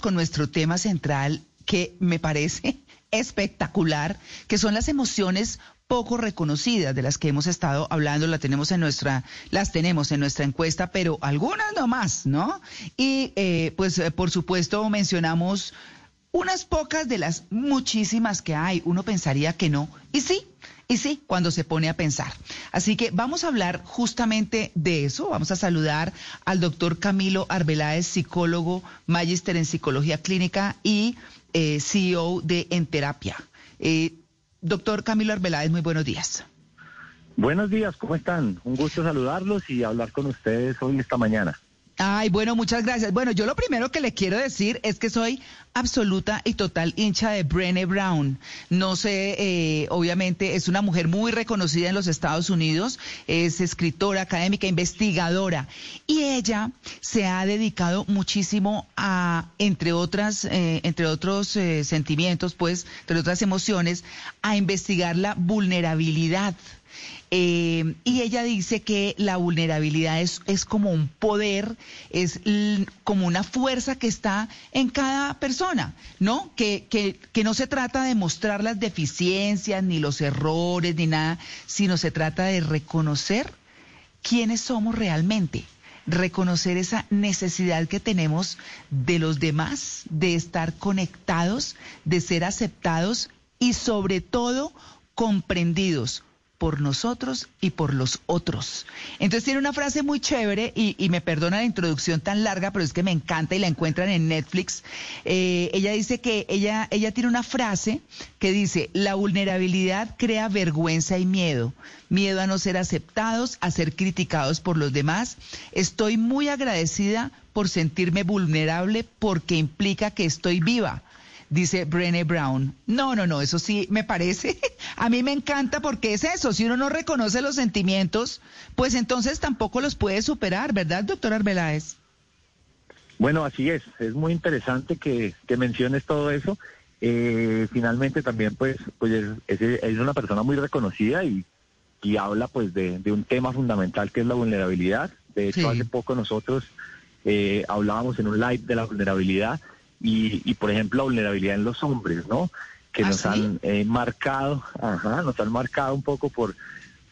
con nuestro tema central que me parece espectacular, que son las emociones poco reconocidas de las que hemos estado hablando, las tenemos en nuestra, las tenemos en nuestra encuesta, pero algunas no más, ¿no? Y eh, pues eh, por supuesto mencionamos unas pocas de las muchísimas que hay. Uno pensaría que no. Y sí, y sí, cuando se pone a pensar. Así que vamos a hablar justamente de eso. Vamos a saludar al doctor Camilo Arbeláez, psicólogo, magíster en psicología clínica y eh, CEO de Enterapia. Eh, doctor Camilo Arbeláez, muy buenos días. Buenos días, ¿cómo están? Un gusto saludarlos y hablar con ustedes hoy esta mañana. Ay, bueno, muchas gracias. Bueno, yo lo primero que le quiero decir es que soy absoluta y total hincha de Brené Brown. No sé, eh, obviamente es una mujer muy reconocida en los Estados Unidos, es escritora, académica, investigadora y ella se ha dedicado muchísimo a, entre otras, eh, entre otros eh, sentimientos, pues, entre otras emociones, a investigar la vulnerabilidad eh, y ella dice que la vulnerabilidad es, es como un poder, es como una fuerza que está en cada persona, ¿no? Que, que, que no se trata de mostrar las deficiencias, ni los errores, ni nada, sino se trata de reconocer quiénes somos realmente reconocer esa necesidad que tenemos de los demás, de estar conectados, de ser aceptados y sobre todo comprendidos por nosotros y por los otros. Entonces tiene una frase muy chévere y, me perdona la introducción tan larga, pero es que me encanta y la encuentran en Netflix. Eh, ella dice que ella, ella tiene una frase que dice, la vulnerabilidad crea vergüenza y miedo, miedo a no ser aceptados, a ser criticados por los demás. Estoy muy agradecida por sentirme vulnerable porque implica que estoy viva dice Brené Brown. No, no, no, eso sí me parece. A mí me encanta porque es eso. Si uno no reconoce los sentimientos, pues entonces tampoco los puede superar, ¿verdad, doctor Arbeláez? Bueno, así es. Es muy interesante que, que menciones todo eso. Eh, finalmente también, pues, pues es, es, una persona muy reconocida y, y habla, pues, de, de, un tema fundamental que es la vulnerabilidad. De hecho, hace poco nosotros eh, hablábamos en un live de la vulnerabilidad y, por ejemplo, la vulnerabilidad en los hombres, ¿no? Que ¿Ah, nos han eh, marcado, ajá, nos han marcado un poco por,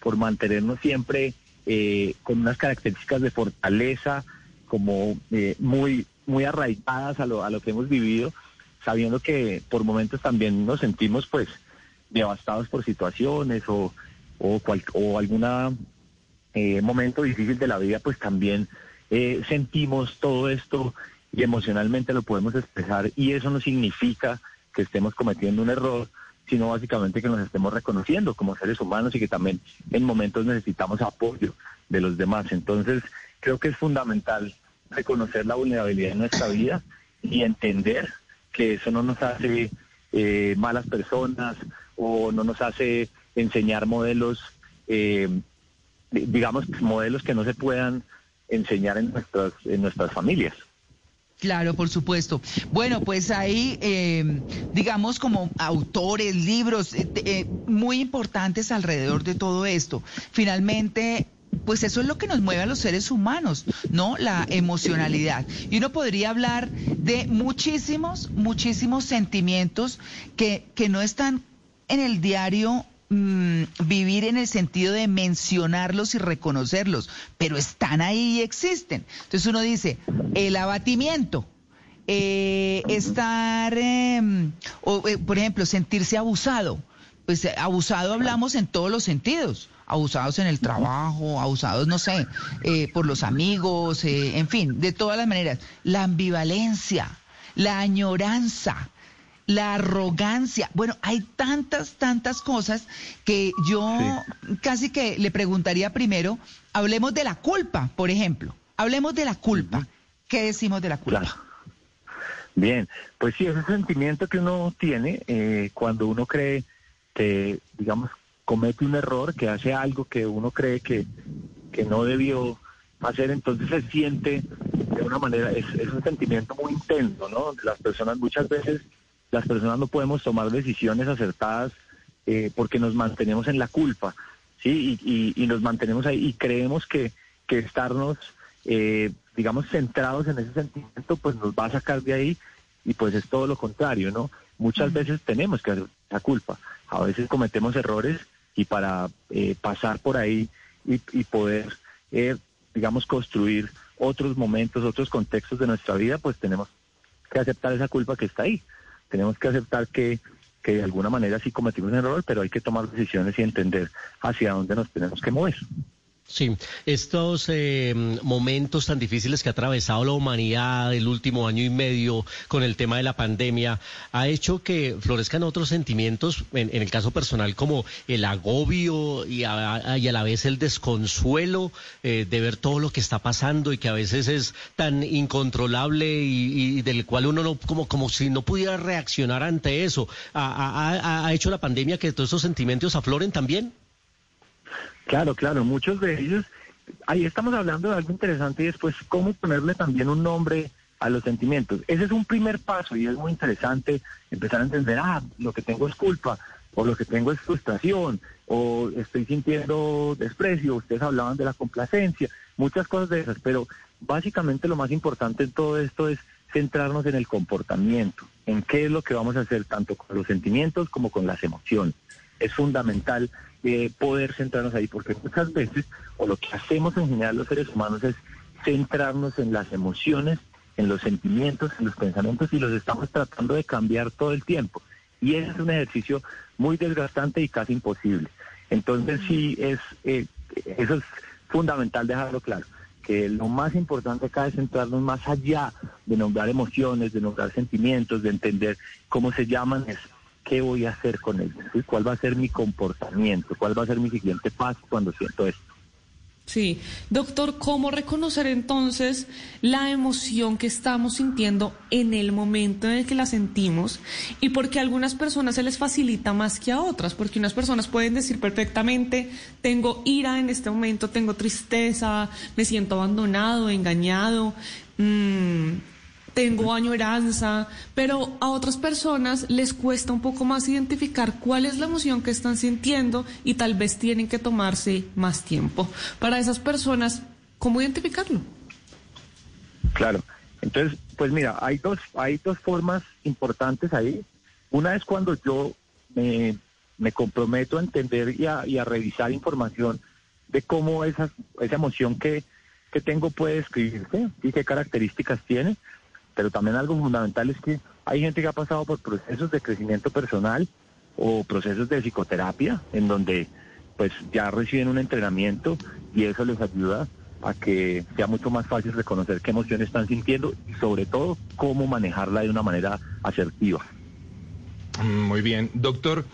por mantenernos siempre eh, con unas características de fortaleza, como eh, muy, muy arraigadas a lo, a lo que hemos vivido, sabiendo que por momentos también nos sentimos pues devastados por situaciones o, o, cual, o alguna momento difícil de la vida, pues también sentimos todo esto y emocionalmente lo podemos expresar y eso no significa que estemos cometiendo un error, sino básicamente que nos estemos reconociendo como seres humanos y que también en momentos necesitamos apoyo de los demás. Entonces, creo que es fundamental reconocer la vulnerabilidad en nuestra vida y entender que eso no nos hace eh, malas personas o no nos hace enseñar modelos, eh, digamos, modelos que no se puedan enseñar en nuestras, en nuestras familias. Claro, por supuesto. Bueno, pues hay, eh, digamos, como autores, libros eh, eh, muy importantes alrededor de todo esto. Finalmente, pues eso es lo que nos mueve a los seres humanos, ¿no? La emocionalidad. Y uno podría hablar de muchísimos, muchísimos sentimientos que, que no están en el diario Mm, vivir en el sentido de mencionarlos y reconocerlos, pero están ahí y existen. Entonces uno dice, el abatimiento, eh, estar, em, o, eh, por ejemplo, sentirse abusado. Pues eh, abusado hablamos en todos los sentidos abusados en el trabajo, abusados, no sé, por los amigos, en fin, de todas las maneras. La ambivalencia, la añoranza, la arrogancia. Bueno, hay tantas, tantas cosas que yo casi que le preguntaría primero, hablemos de la culpa, por ejemplo. Hablemos de la culpa. ¿Qué decimos de la culpa? Bien, pues sí, ese sentimiento que uno tiene eh, cuando uno cree que, digamos, comete un error, que hace algo que uno cree que, que no debió hacer, entonces se siente de una manera, es, es un sentimiento muy intenso, ¿no? Las personas muchas veces las personas no podemos tomar decisiones acertadas eh, porque nos mantenemos en la culpa, ¿sí? Y, nos mantenemos ahí y creemos que, que estarnos, eh, digamos, centrados en ese sentimiento, pues nos va a sacar de ahí y pues es todo lo contrario, ¿no? Muchas veces tenemos que hacer la culpa, a veces cometemos errores y para eh, pasar por ahí y, poder, eh, digamos, construir otros momentos, otros contextos de nuestra vida, pues tenemos que aceptar esa culpa que está ahí. Tenemos que aceptar que, que de alguna manera sí cometimos un error, pero hay que tomar decisiones y entender hacia dónde nos tenemos que mover. Sí, estos eh, momentos tan difíciles que ha atravesado la humanidad el último año y medio con el tema de la pandemia ha hecho que florezcan otros sentimientos, en, el caso personal, como el agobio y a, la vez el desconsuelo eh, de ver todo lo que está pasando y que a veces es tan incontrolable y, del cual uno no, como, como si no pudiera reaccionar ante eso. ¿Ha, ha hecho la pandemia que todos esos sentimientos afloren también? Claro, claro, muchos de ellos, ahí estamos hablando de algo interesante y después cómo ponerle también un nombre a los sentimientos. Ese es un primer paso y es muy interesante empezar a entender, ah, lo que tengo es culpa, o lo que tengo es frustración, o estoy sintiendo desprecio, ustedes hablaban de la complacencia, muchas cosas de esas, pero básicamente lo más importante en todo esto es centrarnos en el comportamiento, en qué es lo que vamos a hacer tanto con los sentimientos como con las emociones. Es fundamental poder centrarnos ahí, porque muchas veces, o lo que hacemos en general los seres humanos es centrarnos en las emociones, en los sentimientos, en los pensamientos y los estamos tratando de cambiar todo el tiempo. Y ese es un ejercicio muy desgastante y casi imposible. Entonces sí es, eh, eso es fundamental dejarlo claro, que lo más importante acá es centrarnos más allá de nombrar emociones, de nombrar sentimientos, de entender cómo se llaman, qué voy a hacer con ellos, cuál va a ser mi comportamiento, cuál va a ser mi siguiente paso cuando siento esto. Sí, doctor, ¿cómo reconocer entonces la emoción que estamos sintiendo en el momento en el que la sentimos? Y porque a algunas personas se les facilita más que a otras, porque unas personas pueden decir perfectamente, tengo ira en este momento, tengo tristeza, me siento abandonado, engañado, mmm, tengo añoranza, pero a otras personas les cuesta un poco más identificar cuál es la emoción que están sintiendo y tal vez tienen que tomarse más tiempo. Para esas personas, ¿cómo identificarlo? Claro. Entonces, pues mira, hay dos, hay dos formas importantes ahí. Una es cuando yo me, comprometo a entender y a, y a, revisar información de cómo esa, esa emoción que, que tengo puede escribirse y qué características tiene. Pero también algo fundamental es que hay gente que ha pasado por procesos de crecimiento personal o procesos de psicoterapia en donde pues ya reciben un entrenamiento y eso les ayuda a que sea mucho más fácil reconocer qué emociones están sintiendo y sobre todo cómo manejarla de una manera asertiva. Muy bien, doctor.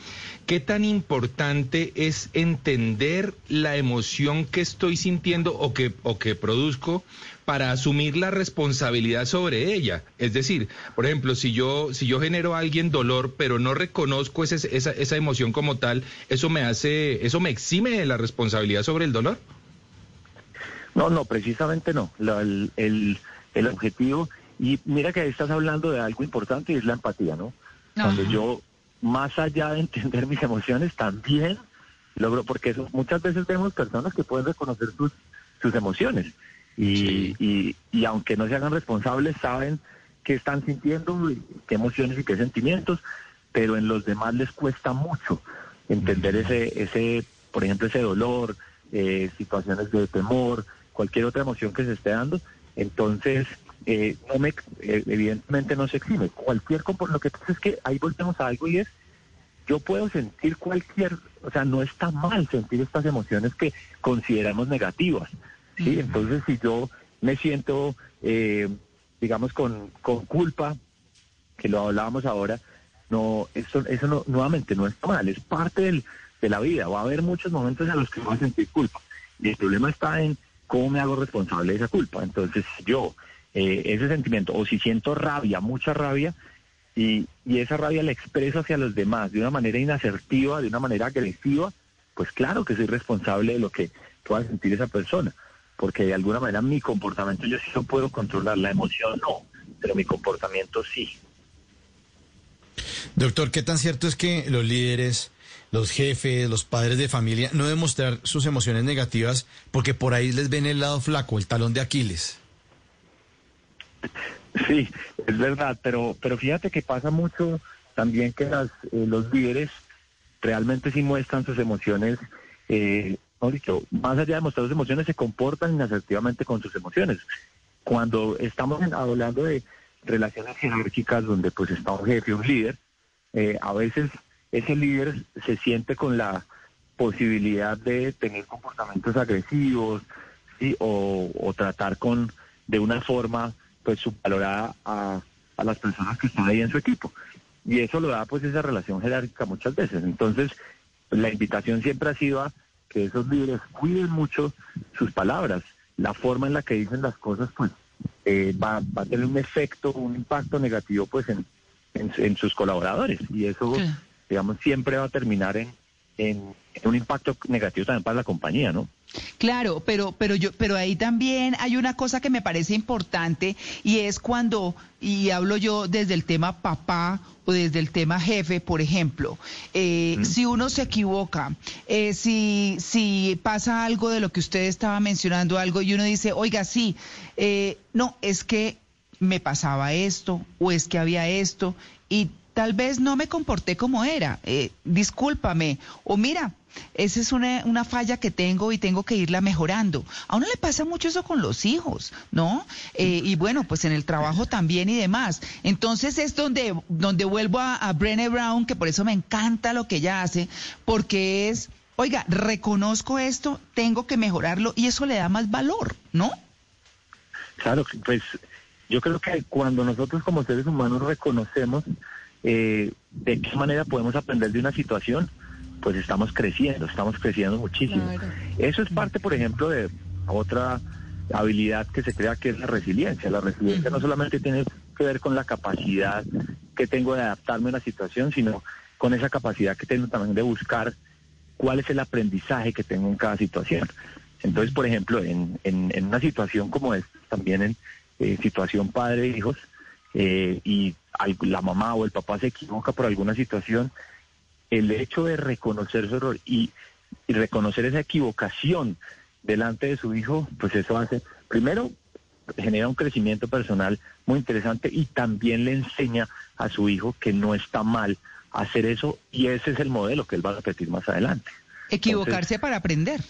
¿Qué tan importante es entender la emoción que estoy sintiendo o que, o que produzco para asumir la responsabilidad sobre ella? Es decir, por ejemplo, si yo, si yo genero a alguien dolor, pero no reconozco esa, esa emoción como tal, ¿eso me hace, eso me exime de la responsabilidad sobre el dolor? No, no, precisamente no. el, el, el objetivo, y mira que ahí estás hablando de algo importante y es la empatía, ¿no? Cuando yo más allá de entender mis emociones, también logro, porque muchas veces vemos personas que pueden reconocer sus, sus emociones y, y, y, aunque no se hagan responsables, saben qué están sintiendo, qué emociones y qué sentimientos, pero en los demás les cuesta mucho entender ese, ese por ejemplo, ese dolor, eh, situaciones de temor, cualquier otra emoción que se esté dando. Entonces, eh, no me, eh, evidentemente no se exime. Cualquier lo que pasa es que ahí volvemos a algo y es, yo puedo sentir cualquier, o sea, no está mal sentir estas emociones que consideramos negativas, ¿sí? Entonces, si yo me siento, eh, digamos, con, con culpa, que lo hablábamos ahora, no, eso, eso no, nuevamente no está mal, es parte del, de la vida. Va a haber muchos momentos en los que voy a sentir culpa. Y el problema está en cómo me hago responsable de esa culpa. Entonces, yo eh, ese sentimiento, o si siento rabia, mucha rabia, y, y esa rabia la expreso hacia los demás de una manera inasertiva, de una manera agresiva, pues claro que soy responsable de lo que pueda sentir esa persona, porque de alguna manera mi comportamiento yo sí lo puedo controlar, la emoción no, pero mi comportamiento sí. Doctor, ¿qué tan cierto es que los líderes, los jefes, los padres de familia no demostrar sus emociones negativas porque por ahí les ven el lado flaco, el talón de Aquiles? Sí, es verdad, pero, pero fíjate que pasa mucho también que las, eh, los líderes realmente sí muestran sus emociones, eh, más allá de mostrar sus emociones, se comportan inasertivamente con sus emociones. Cuando estamos hablando de relaciones jerárquicas donde pues está un jefe, un líder, eh, a veces ese líder se siente con la posibilidad de tener comportamientos agresivos o, o tratar con de una forma pues subvalorada a, a las personas que están ahí en su equipo. Y eso lo da pues esa relación jerárquica muchas veces. Entonces, la invitación siempre ha sido a que esos líderes cuiden mucho sus palabras. La forma en la que dicen las cosas, pues, eh, va, va, a tener un efecto, un impacto negativo, pues, en, en, sus colaboradores. Y eso, digamos, siempre va a terminar en, en, un impacto negativo también para la compañía, ¿no? Claro, pero, pero yo, pero ahí también hay una cosa que me parece importante y es cuando, y hablo yo desde el tema papá o desde el tema jefe, por ejemplo, eh, si uno se equivoca, eh, si, si pasa algo de lo que usted estaba mencionando, algo y uno dice, oiga, sí, eh, no, es que me pasaba esto o es que había esto y tal vez no me comporté como era, eh, discúlpame, o mira, esa es una, una, falla que tengo y tengo que irla mejorando. A le pasa mucho eso con los hijos, ¿no? Eh, y bueno, pues en el trabajo también y demás. Entonces es donde, donde vuelvo a, a Brené Brown, que por eso me encanta lo que ella hace, porque es, oiga, reconozco esto, tengo que mejorarlo y eso le da más valor, ¿no? Claro, pues yo creo que cuando nosotros como seres humanos reconocemos eh, de qué manera podemos aprender de una situación, pues estamos creciendo, estamos creciendo muchísimo. Eso es parte, por ejemplo, de otra habilidad que se crea que es la resiliencia. La resiliencia no solamente tiene que ver con la capacidad que tengo de adaptarme a una situación, sino con esa capacidad que tengo también de buscar cuál es el aprendizaje que tengo en cada situación. Entonces, por ejemplo, en, en, una situación como esta, también en eh, situación padre-hijos, eh, y la mamá o el papá se equivoca por alguna situación, el hecho de reconocer su error y, reconocer esa equivocación delante de su hijo, pues eso hace, primero, genera un crecimiento personal muy interesante y también le enseña a su hijo que no está mal hacer eso y ese es el modelo que él va a repetir más adelante. Equivocarse para aprender.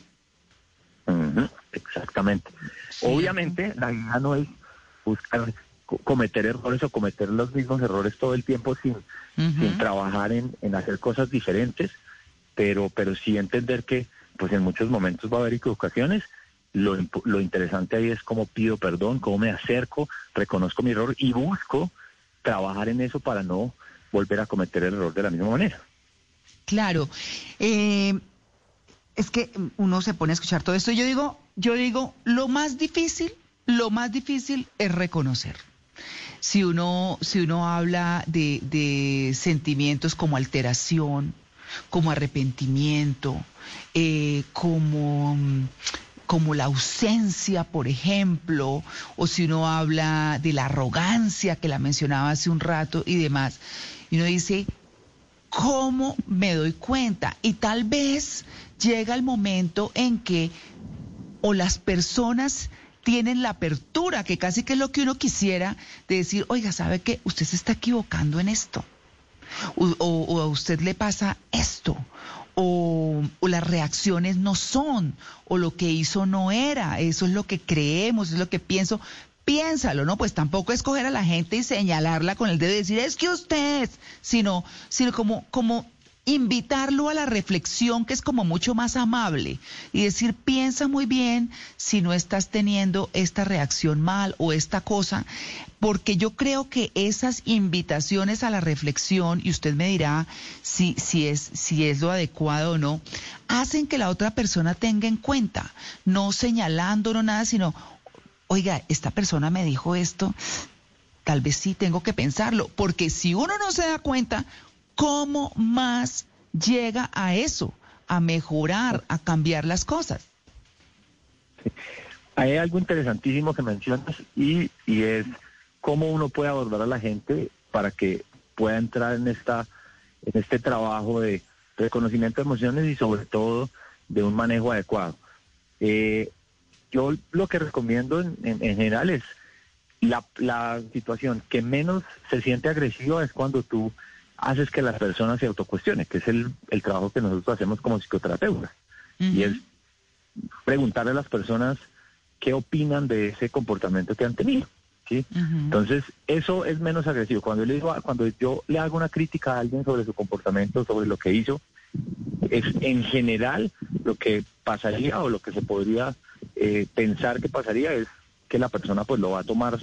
exactamente. Obviamente la idea no es buscar cometer errores o cometer los mismos errores todo el tiempo sin, sin trabajar en, en, hacer cosas diferentes, pero, pero sí entender que pues en muchos momentos va a haber equivocaciones. Lo, lo interesante ahí es cómo pido perdón, cómo me acerco, reconozco mi error y busco trabajar en eso para no volver a cometer el error de la misma manera. Claro. Eh, es que uno se pone a escuchar todo esto. Yo digo, yo digo, lo más difícil, lo más difícil es reconocer si uno, si uno habla de, sentimientos como alteración, como arrepentimiento, eh, como, como la ausencia, por ejemplo, o si uno habla de la arrogancia que la mencionaba hace un rato y demás, y uno dice, ¿cómo me doy cuenta? Y tal vez llega el momento en que o las personas tienen la apertura, que casi que es lo que uno quisiera, de decir, oiga, ¿sabe qué? Usted se está equivocando en esto. O, a usted le pasa esto. O, o, las reacciones no son, o lo que hizo no era, eso es lo que creemos, es lo que pienso. Piénsalo, ¿no? Pues tampoco escoger a la gente y señalarla con el dedo y decir, es que usted, sino, sino como, como invitarlo a la reflexión que es como mucho más amable y decir, piensa muy bien si no estás teniendo esta reacción mal o esta cosa, porque yo creo que esas invitaciones a la reflexión, y usted me dirá si, si, es, si es lo adecuado o no, hacen que la otra persona tenga en cuenta, no señalando, no nada, sino, oiga, esta persona me dijo esto, tal vez sí tengo que pensarlo, porque si uno no se da cuenta, ¿Cómo más llega a eso, a mejorar, a cambiar las cosas? Hay algo interesantísimo que mencionas y, y es cómo uno puede abordar a la gente para que pueda entrar en esta en este trabajo de reconocimiento de emociones y sobre todo de un manejo adecuado. Eh, yo lo que recomiendo en, en, general es la, la situación que menos se siente agresiva es cuando tú haces que las personas se autocuestionen, que es el, el trabajo que nosotros hacemos como psicoterapeutas. Y es preguntarle a las personas qué opinan de ese comportamiento que han tenido. ¿sí? Entonces, eso es menos agresivo. Cuando yo, le digo, cuando yo le hago una crítica a alguien sobre su comportamiento, sobre lo que hizo, es en general lo que pasaría o lo que se podría eh, pensar que pasaría es que la persona pues lo va a tomar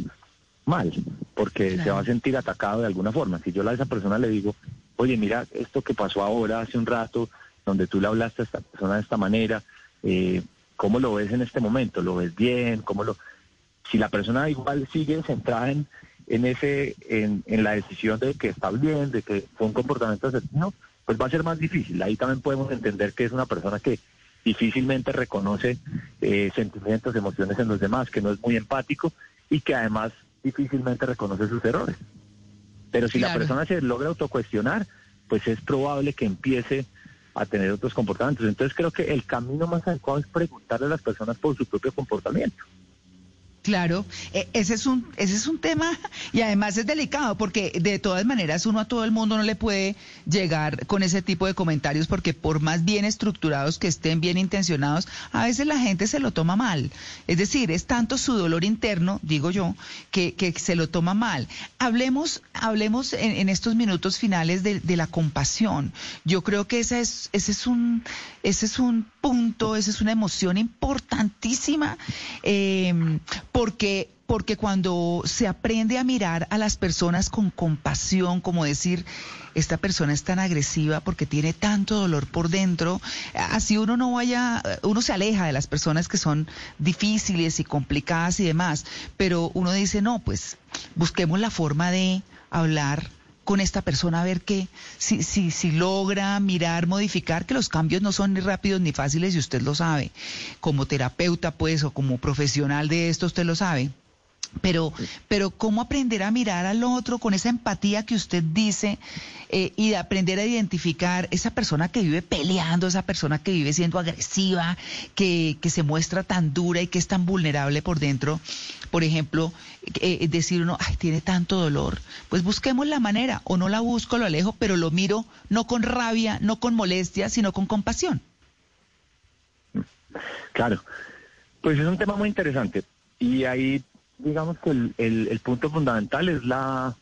mal, porque se va a sentir atacado de alguna forma. Si yo a esa persona le digo, oye, mira esto que pasó ahora, hace un rato, donde tú le hablaste a esta persona de esta manera, eh, ¿cómo lo ves en este momento? ¿Lo ves bien? ¿Cómo lo...? Si la persona igual sigue centrada en, en ese en, en la decisión de que está bien, de que fue un comportamiento asertivo, pues va a ser más difícil. Ahí también podemos entender que es una persona que difícilmente reconoce eh, sentimientos, emociones en los demás, que no es muy empático y que además difícilmente reconoce sus errores. Pero si la persona se logra autocuestionar, pues es probable que empiece a tener otros comportamientos. Entonces creo que el camino más adecuado es preguntarle a las personas por su propio comportamiento. Claro, e, ese es un ese es un tema y además es delicado porque de todas maneras uno a todo el mundo no le puede llegar con ese tipo de comentarios porque por más bien estructurados que estén, bien intencionados, a veces la gente se lo toma mal. Es decir, es tanto su dolor interno, digo yo, que, que se lo toma mal. Hablemos hablemos en, estos minutos finales de, de, la compasión. Yo creo que ese es ese es un ese es un punto, esa es una emoción importantísima. Eh, porque porque cuando se aprende a mirar a las personas con compasión, como decir, esta persona es tan agresiva porque tiene tanto dolor por dentro, así uno no vaya, uno se aleja de las personas que son difíciles y complicadas y demás, pero uno dice, no, pues busquemos la forma de hablar con esta persona a ver qué, si, si, si logra mirar, modificar, que los cambios no son ni rápidos ni fáciles y usted lo sabe. Como terapeuta, pues, o como profesional de esto, usted lo sabe. Pero, pero cómo aprender a mirar al otro con esa empatía que usted dice eh, y de aprender a identificar esa persona que vive peleando, esa persona que vive siendo agresiva, que, que se muestra tan dura y que es tan vulnerable por dentro. Por ejemplo, eh, decir uno, ay, tiene tanto dolor. Pues busquemos la manera, o no la busco, lo alejo, pero lo miro no con rabia, no con molestia, sino con compasión. Claro, pues es un tema muy interesante. Y ahí digamos que el, el, punto fundamental es la,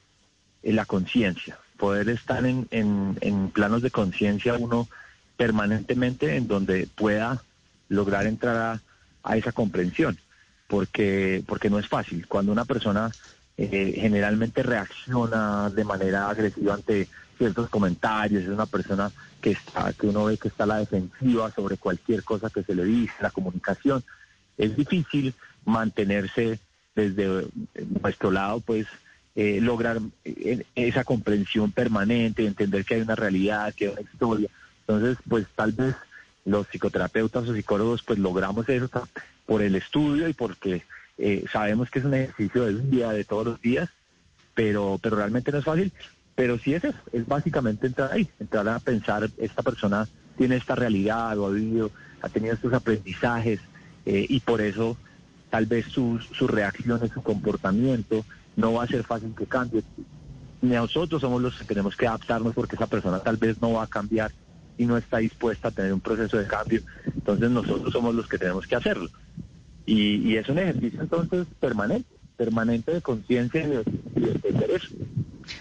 eh, la conciencia, poder estar en, en, planos de conciencia uno permanentemente en donde pueda lograr entrar a, a, esa comprensión, porque, porque no es fácil. Cuando una persona eh, generalmente reacciona de manera agresiva ante ciertos comentarios, es una persona que está, que uno ve que está a la defensiva sobre cualquier cosa que se le dice, la comunicación, es difícil mantenerse desde nuestro lado, pues eh, lograr eh, esa comprensión permanente, entender que hay una realidad, que hay una historia. Entonces, pues tal vez los psicoterapeutas o psicólogos pues logramos eso por el estudio y porque eh, sabemos que es un ejercicio de un día, de todos los días, pero, pero realmente no es fácil. Pero sí es eso, es básicamente entrar ahí, entrar a pensar, esta persona tiene esta realidad o ha vivido, ha tenido estos aprendizajes y por eso tal vez sus, sus reacciones, su comportamiento, no va a ser fácil que cambie. Nosotros somos los que tenemos que adaptarnos porque esa persona tal vez no va a cambiar y no está dispuesta a tener un proceso de cambio. Entonces nosotros somos los que tenemos que hacerlo. Y, es un ejercicio entonces permanente, permanente de conciencia y de, de,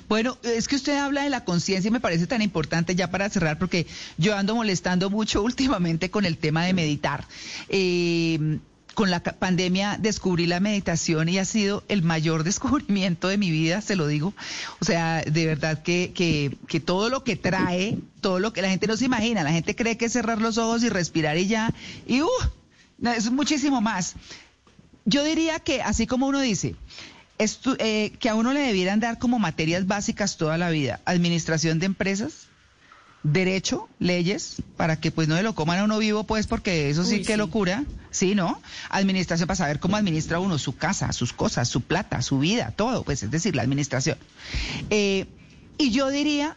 Bueno, es que usted habla de la conciencia y me parece tan importante ya para cerrar porque yo ando molestando mucho últimamente con el tema de meditar. Eh, con la pandemia descubrí la meditación y ha sido el mayor descubrimiento de mi vida, se lo digo. O sea, de verdad que, que, que, todo lo que trae, todo lo que la gente no se imagina, la gente cree que es cerrar los ojos y respirar y ya, y uh, es muchísimo más. Yo diría que así como uno dice, eh, que a uno le debieran dar como materias básicas toda la vida, administración de empresas, derecho, leyes, para que pues no se lo coman a uno vivo, pues porque eso sí que locura, sí, ¿no? Administración para saber cómo administra uno su casa, sus cosas, su plata, su vida, todo, pues es decir, la administración. Eh, y yo diría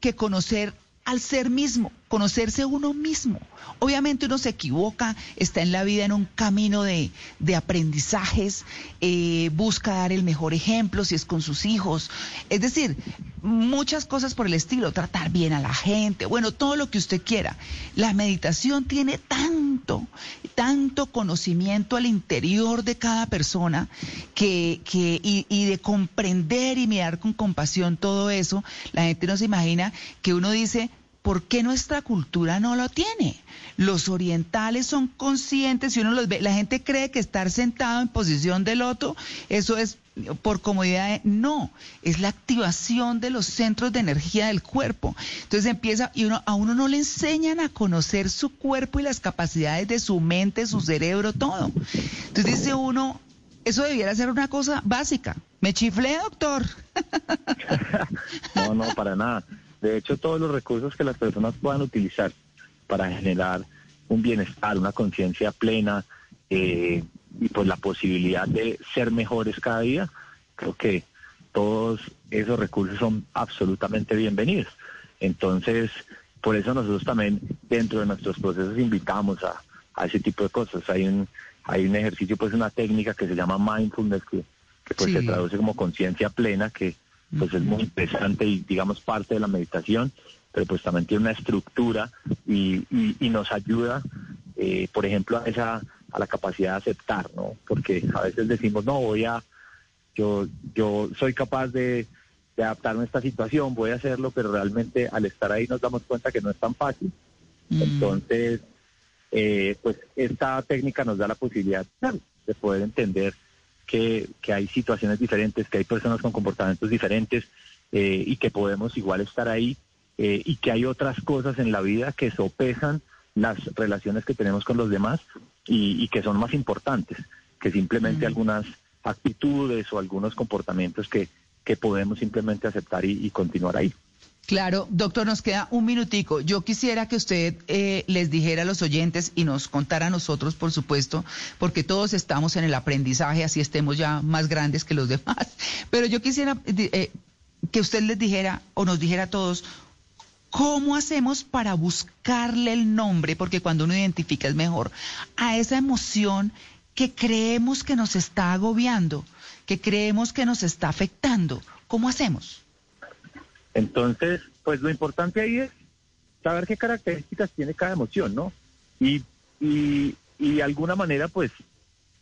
que conocer al ser mismo, conocerse uno mismo. Obviamente uno se equivoca, está en la vida en un camino de, de aprendizajes, eh, busca dar el mejor ejemplo si es con sus hijos. Es decir, muchas cosas por el estilo, tratar bien a la gente, bueno, todo lo que usted quiera. La meditación tiene tanto, tanto conocimiento al interior de cada persona que, que y, y de comprender y mirar con compasión todo eso, la gente no se imagina que uno dice, ¿por qué nuestra cultura no lo tiene? Los orientales son conscientes y uno los ve, la gente cree que estar sentado en posición de loto, eso es por comodidad, no, es la activación de los centros de energía del cuerpo. Entonces empieza, y uno, a uno no le enseñan a conocer su cuerpo y las capacidades de su mente, su cerebro, todo. Entonces dice uno, eso debiera ser una cosa básica. ¿Me chiflé, doctor? no, no, para nada. De hecho, todos los recursos que las personas puedan utilizar para generar un bienestar, una conciencia plena eh, y pues la posibilidad de ser mejores cada día, creo que todos esos recursos son absolutamente bienvenidos. Entonces, por eso nosotros también dentro de nuestros procesos invitamos a, ese tipo de cosas. Hay un, hay un ejercicio, pues una técnica que se llama mindfulness, que, pues se traduce como conciencia plena, que pues es muy interesante y digamos parte de la meditación, pero pues también tiene una estructura y, y, nos ayuda, eh, por ejemplo, a esa a la capacidad de aceptar, ¿no? Porque a veces decimos, no, voy a, yo, yo soy capaz de, adaptarme a esta situación, voy a hacerlo, pero realmente al estar ahí nos damos cuenta que no es tan fácil. Mm. Entonces, eh, pues esta técnica nos da la posibilidad de poder entender que, hay situaciones diferentes, que hay personas con comportamientos diferentes eh, y que podemos igual estar ahí eh, y que hay otras cosas en la vida que sopesan las relaciones que tenemos con los demás y, que son más importantes que simplemente mm. algunas actitudes o algunos comportamientos que, que podemos simplemente aceptar y continuar ahí. Claro, doctor, nos queda un minutico. Yo quisiera que usted eh, les dijera a los oyentes y nos contara a nosotros, por supuesto, porque todos estamos en el aprendizaje, así estemos ya más grandes que los demás. Pero yo quisiera eh, que usted les dijera o nos dijera a todos, ¿cómo hacemos para buscarle el nombre? Porque cuando uno identifica es mejor a esa emoción que creemos que nos está agobiando, que creemos que nos está afectando. ¿Cómo hacemos? Entonces, pues lo importante ahí es saber qué características tiene cada emoción, ¿no? Y, y, y de alguna manera, pues,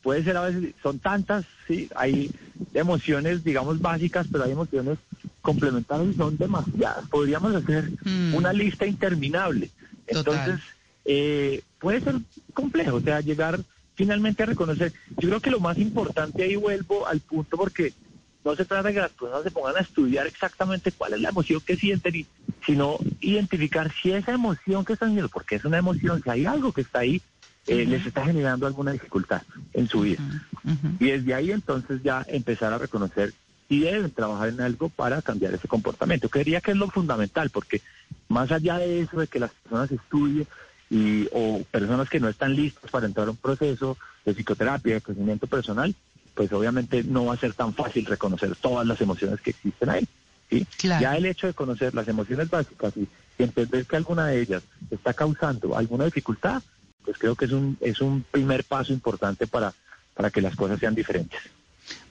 puede ser a veces, son tantas, sí, hay emociones, digamos, básicas, pero hay emociones complementarias y son demasiadas. Podríamos hacer mm. una lista interminable. Entonces, eh, puede ser complejo, o sea, llegar finalmente a reconocer. Yo creo que lo más importante ahí vuelvo al punto porque no se trata de que las personas se pongan a estudiar exactamente cuál es la emoción que sienten, sino identificar si esa emoción que están sintiendo, porque es una emoción, si hay algo que está ahí, eh, les está generando alguna dificultad en su vida. Y desde ahí entonces ya empezar a reconocer si deben trabajar en algo para cambiar ese comportamiento. Creería que es lo fundamental, porque más allá de eso, de que las personas estudien, y, o personas que no están listas para entrar a un proceso de psicoterapia, de crecimiento personal, pues obviamente no va a ser tan fácil reconocer todas las emociones que existen ahí. ¿sí? Ya el hecho de conocer las emociones básicas y, entender que alguna de ellas está causando alguna dificultad, pues creo que es un, es un primer paso importante para, para que las cosas sean diferentes.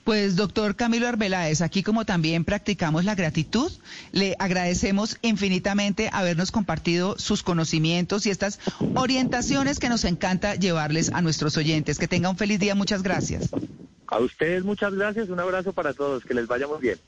Pues doctor Camilo Arbeláez, aquí como también practicamos la gratitud, le agradecemos infinitamente habernos compartido sus conocimientos y estas orientaciones que nos encanta llevarles a nuestros oyentes. Que tenga un feliz día, muchas gracias. A ustedes muchas gracias, un abrazo para todos, que les vaya muy bien.